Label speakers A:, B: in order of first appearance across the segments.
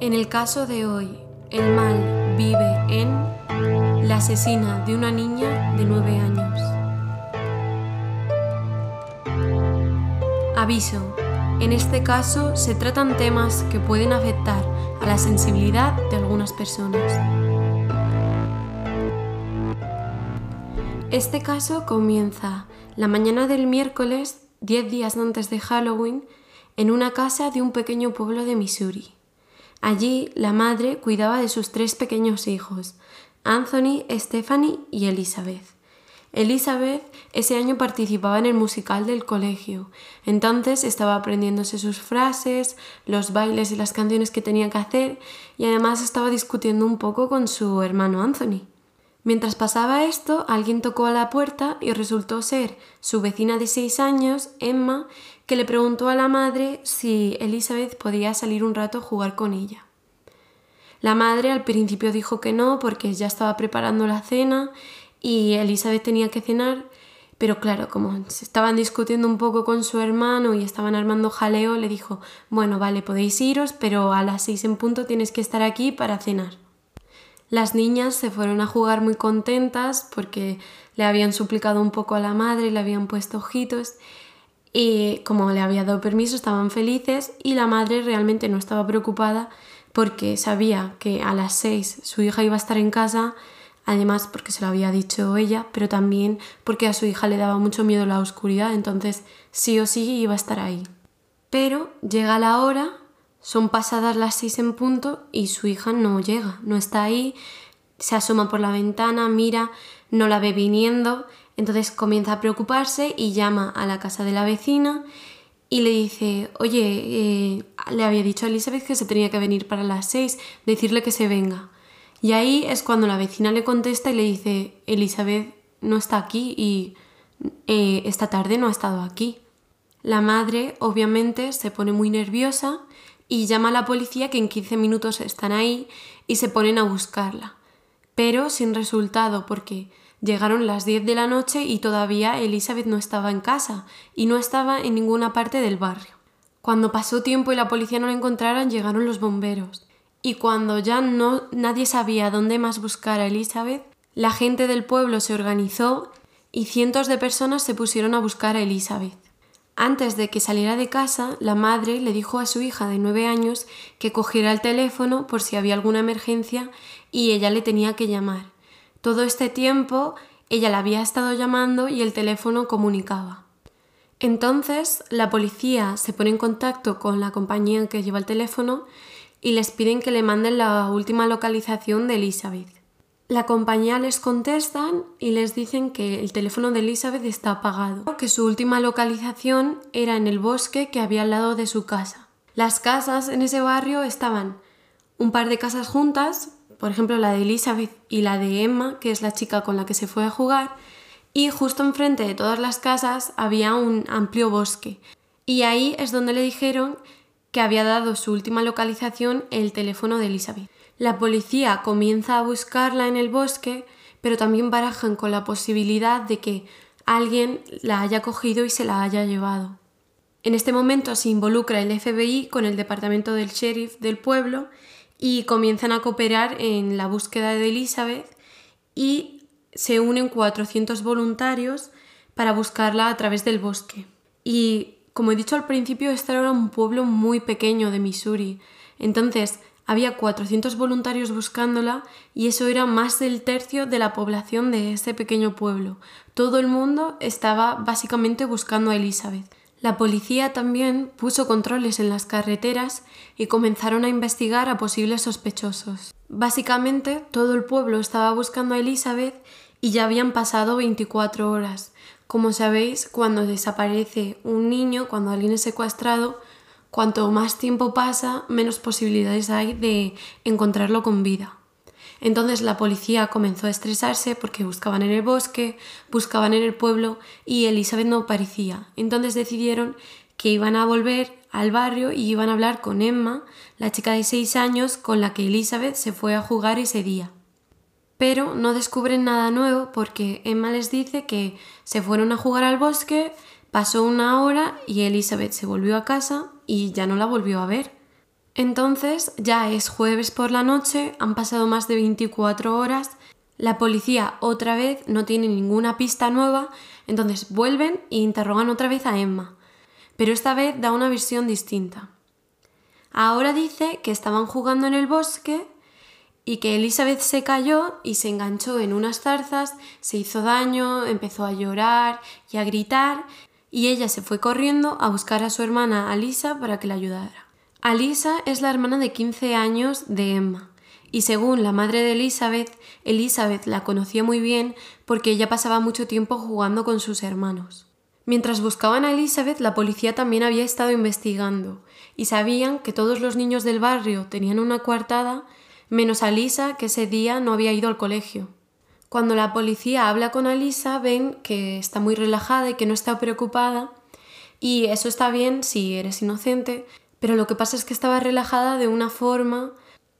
A: En el caso de hoy, el mal vive en la asesina de una niña de 9 años. Aviso, en este caso se tratan temas que pueden afectar a la sensibilidad de algunas personas. Este caso comienza la mañana del miércoles, 10 días antes de Halloween, en una casa de un pequeño pueblo de Missouri. Allí la madre cuidaba de sus tres pequeños hijos, Anthony, Stephanie y Elizabeth. Elizabeth ese año participaba en el musical del colegio, entonces estaba aprendiéndose sus frases, los bailes y las canciones que tenía que hacer y además estaba discutiendo un poco con su hermano Anthony. Mientras pasaba esto, alguien tocó a la puerta y resultó ser su vecina de seis años, Emma, que le preguntó a la madre si Elizabeth podía salir un rato a jugar con ella. La madre al principio dijo que no porque ya estaba preparando la cena y Elizabeth tenía que cenar, pero claro, como se estaban discutiendo un poco con su hermano y estaban armando jaleo, le dijo, bueno, vale, podéis iros, pero a las seis en punto tienes que estar aquí para cenar. Las niñas se fueron a jugar muy contentas porque le habían suplicado un poco a la madre, le habían puesto ojitos y como le había dado permiso estaban felices y la madre realmente no estaba preocupada porque sabía que a las seis su hija iba a estar en casa, además porque se lo había dicho ella, pero también porque a su hija le daba mucho miedo la oscuridad, entonces sí o sí iba a estar ahí. Pero llega la hora son pasadas las seis en punto y su hija no llega, no está ahí, se asoma por la ventana, mira, no la ve viniendo, entonces comienza a preocuparse y llama a la casa de la vecina y le dice, oye, eh, le había dicho a Elizabeth que se tenía que venir para las seis, decirle que se venga. Y ahí es cuando la vecina le contesta y le dice, Elizabeth no está aquí y eh, esta tarde no ha estado aquí. La madre obviamente se pone muy nerviosa y llama a la policía que en 15 minutos están ahí y se ponen a buscarla. Pero sin resultado porque llegaron las 10 de la noche y todavía Elizabeth no estaba en casa y no estaba en ninguna parte del barrio. Cuando pasó tiempo y la policía no la encontraron, llegaron los bomberos. Y cuando ya no nadie sabía dónde más buscar a Elizabeth, la gente del pueblo se organizó y cientos de personas se pusieron a buscar a Elizabeth. Antes de que saliera de casa, la madre le dijo a su hija de nueve años que cogiera el teléfono por si había alguna emergencia y ella le tenía que llamar. Todo este tiempo ella la había estado llamando y el teléfono comunicaba. Entonces la policía se pone en contacto con la compañía que lleva el teléfono y les piden que le manden la última localización de Elizabeth. La compañía les contestan y les dicen que el teléfono de Elizabeth está apagado, que su última localización era en el bosque que había al lado de su casa. Las casas en ese barrio estaban un par de casas juntas, por ejemplo la de Elizabeth y la de Emma, que es la chica con la que se fue a jugar, y justo enfrente de todas las casas había un amplio bosque. Y ahí es donde le dijeron que había dado su última localización el teléfono de Elizabeth. La policía comienza a buscarla en el bosque, pero también barajan con la posibilidad de que alguien la haya cogido y se la haya llevado. En este momento se involucra el FBI con el departamento del sheriff del pueblo y comienzan a cooperar en la búsqueda de Elizabeth y se unen 400 voluntarios para buscarla a través del bosque. Y como he dicho al principio, este era un pueblo muy pequeño de Missouri. Entonces, había 400 voluntarios buscándola y eso era más del tercio de la población de ese pequeño pueblo. Todo el mundo estaba básicamente buscando a Elizabeth. La policía también puso controles en las carreteras y comenzaron a investigar a posibles sospechosos. Básicamente todo el pueblo estaba buscando a Elizabeth y ya habían pasado 24 horas. Como sabéis, cuando desaparece un niño, cuando alguien es secuestrado, cuanto más tiempo pasa, menos posibilidades hay de encontrarlo con vida. Entonces la policía comenzó a estresarse porque buscaban en el bosque, buscaban en el pueblo y Elizabeth no aparecía. Entonces decidieron que iban a volver al barrio y iban a hablar con Emma, la chica de 6 años con la que Elizabeth se fue a jugar ese día. Pero no descubren nada nuevo porque Emma les dice que se fueron a jugar al bosque, pasó una hora y Elizabeth se volvió a casa y ya no la volvió a ver. Entonces ya es jueves por la noche, han pasado más de 24 horas, la policía otra vez no tiene ninguna pista nueva, entonces vuelven e interrogan otra vez a Emma, pero esta vez da una versión distinta. Ahora dice que estaban jugando en el bosque y que Elizabeth se cayó y se enganchó en unas zarzas, se hizo daño, empezó a llorar y a gritar y ella se fue corriendo a buscar a su hermana Alisa para que la ayudara. Alisa es la hermana de 15 años de Emma y según la madre de Elizabeth, Elizabeth la conocía muy bien porque ella pasaba mucho tiempo jugando con sus hermanos. Mientras buscaban a Elizabeth, la policía también había estado investigando y sabían que todos los niños del barrio tenían una coartada, menos Alisa, que ese día no había ido al colegio. Cuando la policía habla con Alisa, ven que está muy relajada y que no está preocupada, y eso está bien si eres inocente, pero lo que pasa es que estaba relajada de una forma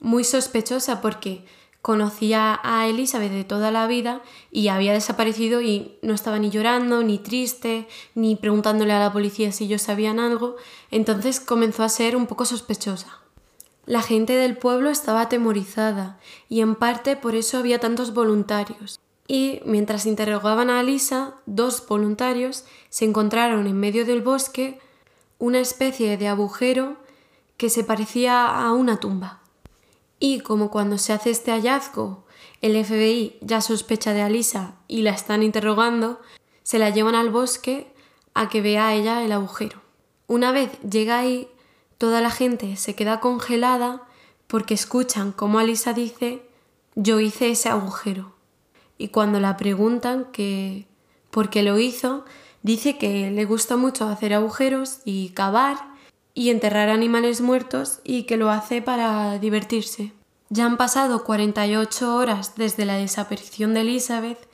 A: muy sospechosa porque conocía a Elizabeth de toda la vida y había desaparecido y no estaba ni llorando, ni triste, ni preguntándole a la policía si ellos sabían algo, entonces comenzó a ser un poco sospechosa. La gente del pueblo estaba atemorizada y en parte por eso había tantos voluntarios. Y mientras interrogaban a Alisa, dos voluntarios se encontraron en medio del bosque una especie de agujero que se parecía a una tumba. Y como cuando se hace este hallazgo, el FBI ya sospecha de Alisa y la están interrogando, se la llevan al bosque a que vea ella el agujero. Una vez llega ahí, toda la gente se queda congelada porque escuchan cómo Alisa dice yo hice ese agujero. Y cuando la preguntan que por qué lo hizo, dice que le gusta mucho hacer agujeros y cavar y enterrar animales muertos y que lo hace para divertirse. Ya han pasado 48 horas desde la desaparición de Elizabeth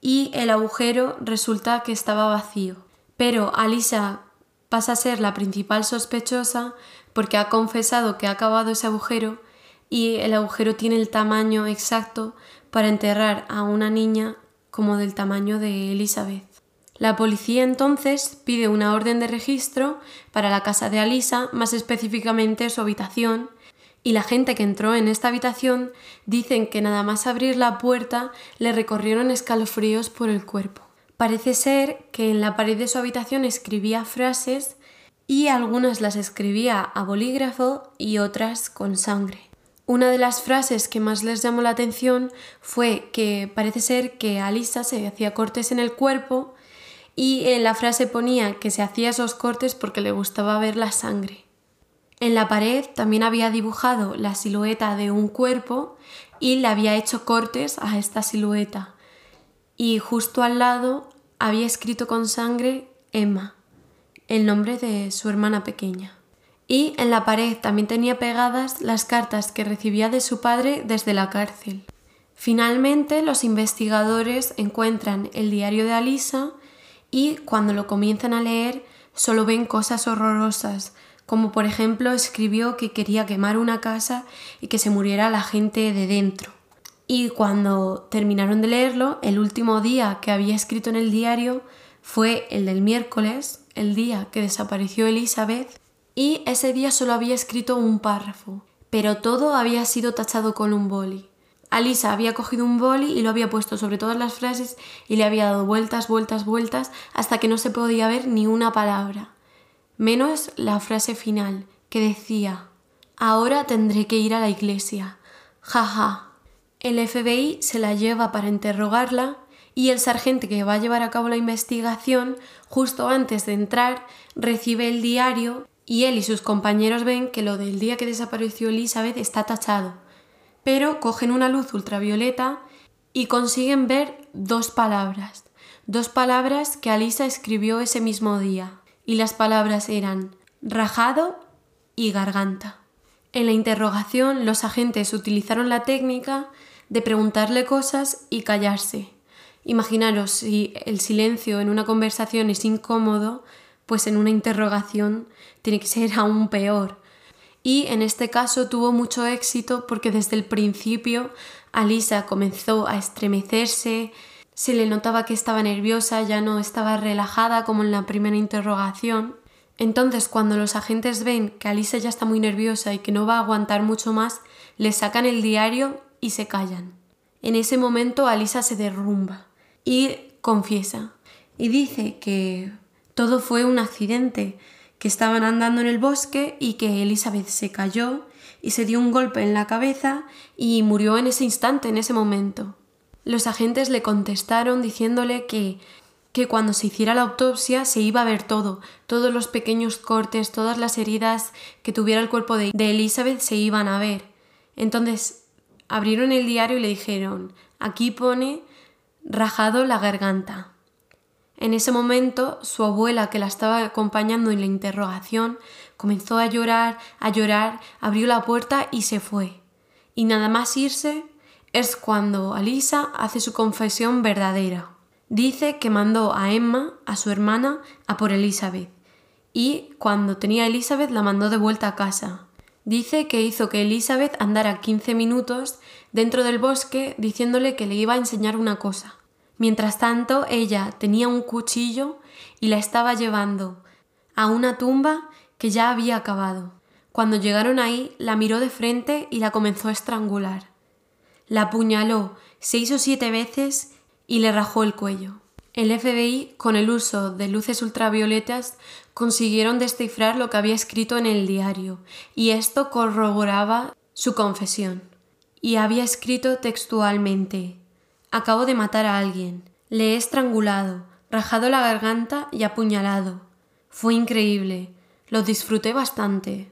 A: y el agujero resulta que estaba vacío. Pero Alisa pasa a ser la principal sospechosa porque ha confesado que ha acabado ese agujero y el agujero tiene el tamaño exacto para enterrar a una niña como del tamaño de Elizabeth. La policía entonces pide una orden de registro para la casa de Alisa, más específicamente su habitación, y la gente que entró en esta habitación dicen que nada más abrir la puerta le recorrieron escalofríos por el cuerpo. Parece ser que en la pared de su habitación escribía frases y algunas las escribía a bolígrafo y otras con sangre. Una de las frases que más les llamó la atención fue que parece ser que Alisa se hacía cortes en el cuerpo y en la frase ponía que se hacía esos cortes porque le gustaba ver la sangre. En la pared también había dibujado la silueta de un cuerpo y le había hecho cortes a esta silueta. Y justo al lado había escrito con sangre Emma, el nombre de su hermana pequeña. Y en la pared también tenía pegadas las cartas que recibía de su padre desde la cárcel. Finalmente, los investigadores encuentran el diario de Alisa y cuando lo comienzan a leer solo ven cosas horrorosas, como por ejemplo escribió que quería quemar una casa y que se muriera la gente de dentro. Y cuando terminaron de leerlo, el último día que había escrito en el diario fue el del miércoles, el día que desapareció Elizabeth, y ese día solo había escrito un párrafo, pero todo había sido tachado con un boli. Alisa había cogido un boli y lo había puesto sobre todas las frases y le había dado vueltas, vueltas, vueltas hasta que no se podía ver ni una palabra, menos la frase final que decía Ahora tendré que ir a la iglesia. Jaja. Ja. El FBI se la lleva para interrogarla y el sargento que va a llevar a cabo la investigación, justo antes de entrar, recibe el diario y él y sus compañeros ven que lo del día que desapareció Elizabeth está tachado pero cogen una luz ultravioleta y consiguen ver dos palabras, dos palabras que Alisa escribió ese mismo día, y las palabras eran rajado y garganta. En la interrogación los agentes utilizaron la técnica de preguntarle cosas y callarse. Imaginaros si el silencio en una conversación es incómodo, pues en una interrogación tiene que ser aún peor y en este caso tuvo mucho éxito porque desde el principio Alisa comenzó a estremecerse, se le notaba que estaba nerviosa, ya no estaba relajada como en la primera interrogación Entonces, cuando los agentes ven que Alisa ya está muy nerviosa y que no va a aguantar mucho más, le sacan el diario y se callan. En ese momento Alisa se derrumba y confiesa y dice que todo fue un accidente, que estaban andando en el bosque y que Elizabeth se cayó y se dio un golpe en la cabeza y murió en ese instante, en ese momento. Los agentes le contestaron diciéndole que que cuando se hiciera la autopsia se iba a ver todo, todos los pequeños cortes, todas las heridas que tuviera el cuerpo de, de Elizabeth se iban a ver. Entonces abrieron el diario y le dijeron, aquí pone rajado la garganta. En ese momento, su abuela, que la estaba acompañando en la interrogación, comenzó a llorar, a llorar, abrió la puerta y se fue. Y nada más irse es cuando Alisa hace su confesión verdadera. Dice que mandó a Emma, a su hermana, a por Elizabeth, y cuando tenía Elizabeth la mandó de vuelta a casa. Dice que hizo que Elizabeth andara 15 minutos dentro del bosque diciéndole que le iba a enseñar una cosa. Mientras tanto, ella tenía un cuchillo y la estaba llevando a una tumba que ya había acabado. Cuando llegaron ahí, la miró de frente y la comenzó a estrangular. La apuñaló seis o siete veces y le rajó el cuello. El FBI, con el uso de luces ultravioletas, consiguieron descifrar lo que había escrito en el diario, y esto corroboraba su confesión. Y había escrito textualmente Acabo de matar a alguien. Le he estrangulado, rajado la garganta y apuñalado. Fue increíble. Lo disfruté bastante.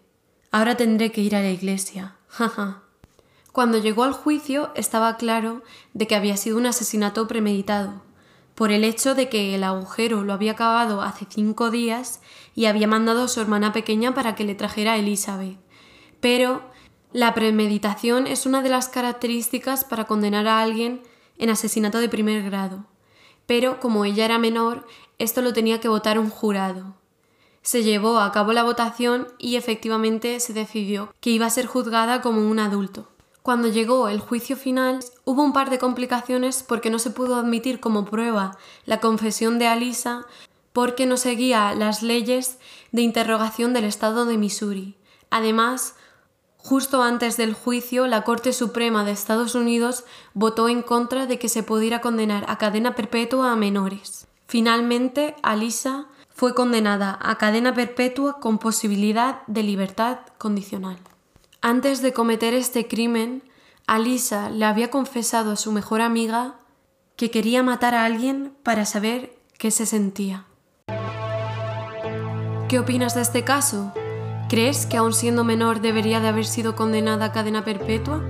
A: Ahora tendré que ir a la iglesia. Jaja. Cuando llegó al juicio estaba claro de que había sido un asesinato premeditado, por el hecho de que el agujero lo había acabado hace cinco días y había mandado a su hermana pequeña para que le trajera a Elizabeth. Pero la premeditación es una de las características para condenar a alguien en asesinato de primer grado. Pero como ella era menor, esto lo tenía que votar un jurado. Se llevó a cabo la votación y efectivamente se decidió que iba a ser juzgada como un adulto. Cuando llegó el juicio final, hubo un par de complicaciones porque no se pudo admitir como prueba la confesión de Alisa porque no seguía las leyes de interrogación del estado de Missouri. Además, justo antes del juicio, la Corte Suprema de Estados Unidos votó en contra de que se pudiera condenar a cadena perpetua a menores. Finalmente, Alisa fue condenada a cadena perpetua con posibilidad de libertad condicional. Antes de cometer este crimen, Alisa le había confesado a su mejor amiga que quería matar a alguien para saber qué se sentía. ¿Qué opinas de este caso? ¿Crees que aun siendo menor debería de haber sido condenada a cadena perpetua?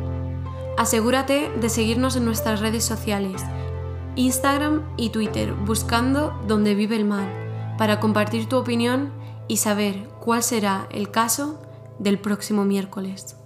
A: Asegúrate de seguirnos en nuestras redes sociales, Instagram y Twitter, buscando Donde vive el mal, para compartir tu opinión y saber cuál será el caso del próximo miércoles.